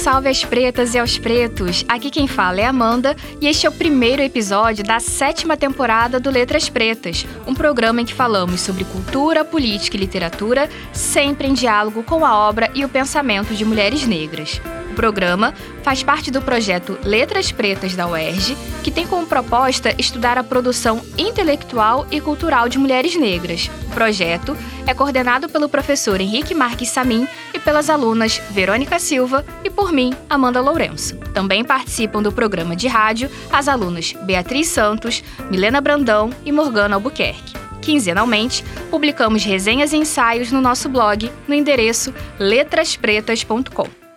salve às pretas e aos pretos! Aqui quem fala é Amanda e este é o primeiro episódio da sétima temporada do Letras Pretas, um programa em que falamos sobre cultura, política e literatura, sempre em diálogo com a obra e o pensamento de mulheres negras. Programa faz parte do projeto Letras Pretas da UERJ, que tem como proposta estudar a produção intelectual e cultural de mulheres negras. O projeto é coordenado pelo professor Henrique Marques Samin e pelas alunas Verônica Silva e por mim, Amanda Lourenço. Também participam do programa de rádio as alunas Beatriz Santos, Milena Brandão e Morgana Albuquerque. Quinzenalmente, publicamos resenhas e ensaios no nosso blog no endereço letraspretas.com.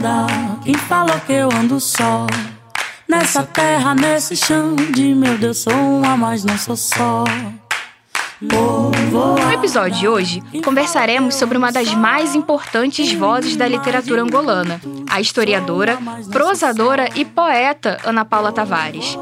Andar. Quem falou que eu ando só? Nessa terra, nesse chão de meu Deus, sou uma, mas não sou só. No episódio de hoje, conversaremos sobre uma das mais importantes vozes da literatura angolana, a historiadora, prosadora e poeta Ana Paula Tavares.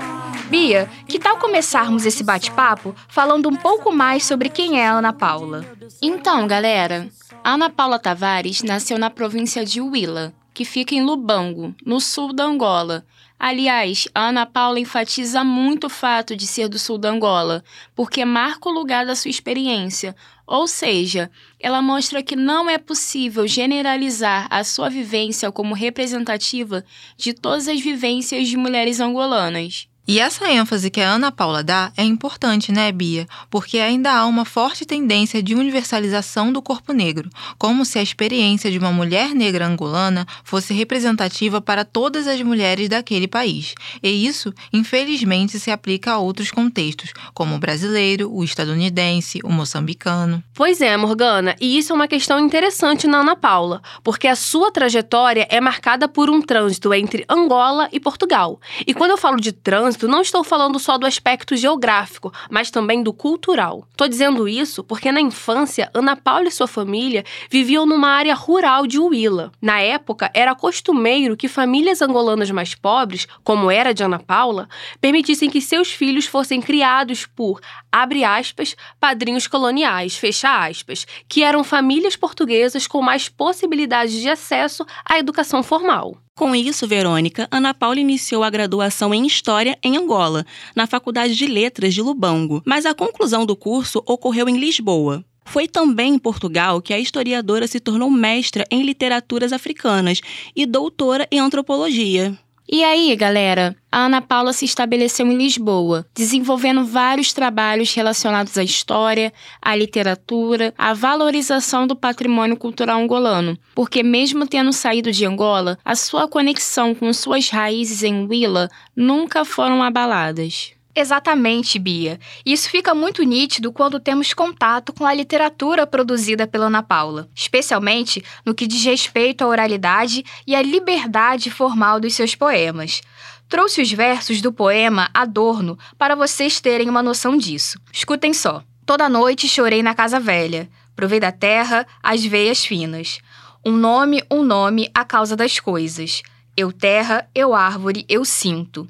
Bia, que tal começarmos esse bate-papo falando um pouco mais sobre quem é a Ana Paula? Então, galera, Ana Paula Tavares nasceu na província de Huila, que fica em Lubango, no sul da Angola. Aliás, a Ana Paula enfatiza muito o fato de ser do sul da Angola, porque marca o lugar da sua experiência, ou seja, ela mostra que não é possível generalizar a sua vivência como representativa de todas as vivências de mulheres angolanas. E essa ênfase que a Ana Paula dá é importante, né, Bia? Porque ainda há uma forte tendência de universalização do corpo negro, como se a experiência de uma mulher negra angolana fosse representativa para todas as mulheres daquele país. E isso, infelizmente, se aplica a outros contextos, como o brasileiro, o estadunidense, o moçambicano. Pois é, Morgana, e isso é uma questão interessante na Ana Paula, porque a sua trajetória é marcada por um trânsito entre Angola e Portugal. E quando eu falo de trânsito, não estou falando só do aspecto geográfico, mas também do cultural. Estou dizendo isso porque na infância, Ana Paula e sua família viviam numa área rural de Huila. Na época, era costumeiro que famílias angolanas mais pobres, como era de Ana Paula, permitissem que seus filhos fossem criados por, abre aspas, padrinhos coloniais, fecha aspas, que eram famílias portuguesas com mais possibilidades de acesso à educação formal. Com isso, Verônica, Ana Paula iniciou a graduação em História em Angola, na Faculdade de Letras de Lubango, mas a conclusão do curso ocorreu em Lisboa. Foi também em Portugal que a historiadora se tornou mestra em literaturas africanas e doutora em antropologia. E aí, galera, a Ana Paula se estabeleceu em Lisboa, desenvolvendo vários trabalhos relacionados à história, à literatura, à valorização do patrimônio cultural angolano, porque mesmo tendo saído de Angola, a sua conexão com suas raízes em Huila nunca foram abaladas. Exatamente, Bia. Isso fica muito nítido quando temos contato com a literatura produzida pela Ana Paula, especialmente no que diz respeito à oralidade e à liberdade formal dos seus poemas. Trouxe os versos do poema Adorno para vocês terem uma noção disso. Escutem só. Toda noite chorei na casa velha, provei da terra as veias finas. Um nome, um nome, a causa das coisas. Eu terra, eu árvore, eu sinto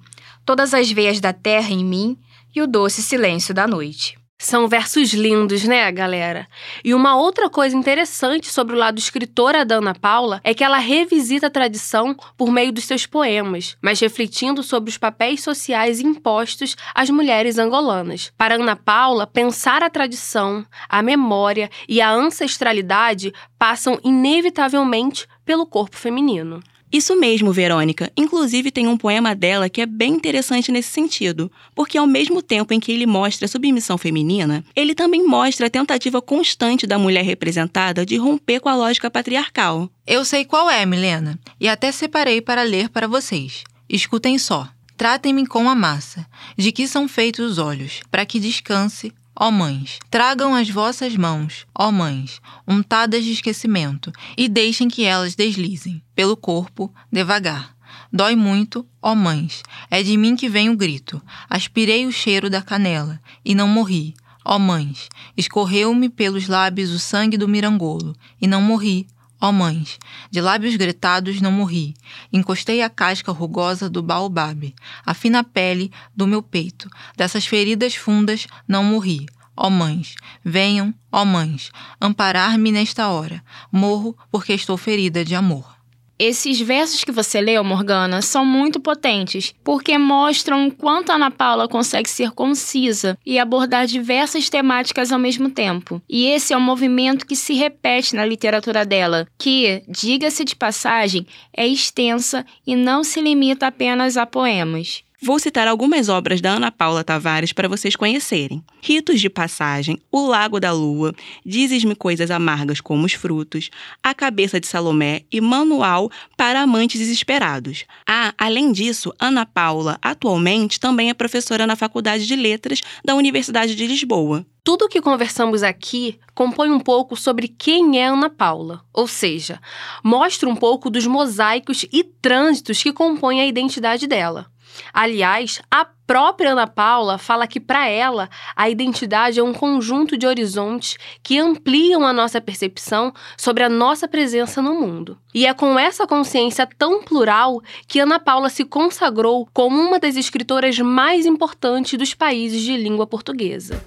todas as veias da terra em mim e o doce silêncio da noite. São versos lindos, né, galera? E uma outra coisa interessante sobre o lado escritora da Ana Paula é que ela revisita a tradição por meio dos seus poemas, mas refletindo sobre os papéis sociais impostos às mulheres angolanas. Para Ana Paula, pensar a tradição, a memória e a ancestralidade passam inevitavelmente pelo corpo feminino. Isso mesmo, Verônica. Inclusive, tem um poema dela que é bem interessante nesse sentido, porque ao mesmo tempo em que ele mostra a submissão feminina, ele também mostra a tentativa constante da mulher representada de romper com a lógica patriarcal. Eu sei qual é, Milena, e até separei para ler para vocês. Escutem só. Tratem-me com a massa, de que são feitos os olhos, para que descanse Ó mães, tragam as vossas mãos, ó mães, untadas de esquecimento, e deixem que elas deslizem pelo corpo devagar. Dói muito, ó mães, é de mim que vem o grito. Aspirei o cheiro da canela e não morri. Ó mães, escorreu-me pelos lábios o sangue do mirangolo e não morri. Ó mães, de lábios gretados não morri. Encostei a casca rugosa do baobab, a fina pele do meu peito. Dessas feridas fundas não morri. Ó mães, venham, ó mães, amparar-me nesta hora. Morro porque estou ferida de amor. Esses versos que você leu, Morgana, são muito potentes, porque mostram o quanto a Ana Paula consegue ser concisa e abordar diversas temáticas ao mesmo tempo. E esse é um movimento que se repete na literatura dela, que, diga-se de passagem, é extensa e não se limita apenas a poemas. Vou citar algumas obras da Ana Paula Tavares para vocês conhecerem: Ritos de Passagem, O Lago da Lua, Dizes-me Coisas Amargas como os Frutos, A Cabeça de Salomé e Manual para Amantes Desesperados. Ah, além disso, Ana Paula atualmente também é professora na Faculdade de Letras da Universidade de Lisboa. Tudo o que conversamos aqui compõe um pouco sobre quem é Ana Paula, ou seja, mostra um pouco dos mosaicos e trânsitos que compõem a identidade dela. Aliás, a própria Ana Paula fala que, para ela, a identidade é um conjunto de horizontes que ampliam a nossa percepção sobre a nossa presença no mundo. E é com essa consciência tão plural que Ana Paula se consagrou como uma das escritoras mais importantes dos países de língua portuguesa.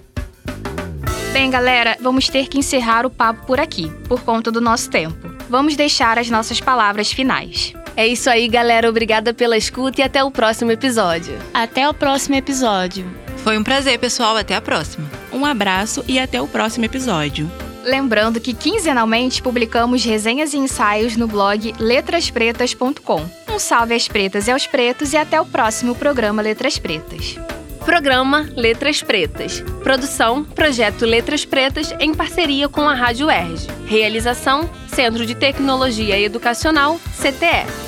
Bem, galera, vamos ter que encerrar o papo por aqui, por conta do nosso tempo. Vamos deixar as nossas palavras finais. É isso aí, galera. Obrigada pela escuta e até o próximo episódio. Até o próximo episódio. Foi um prazer, pessoal. Até a próxima. Um abraço e até o próximo episódio. Lembrando que quinzenalmente publicamos resenhas e ensaios no blog letraspretas.com. Um salve às pretas e aos pretos e até o próximo programa Letras Pretas. Programa Letras Pretas. Produção Projeto Letras Pretas em parceria com a Rádio UERJ. Realização Centro de Tecnologia Educacional, CTE.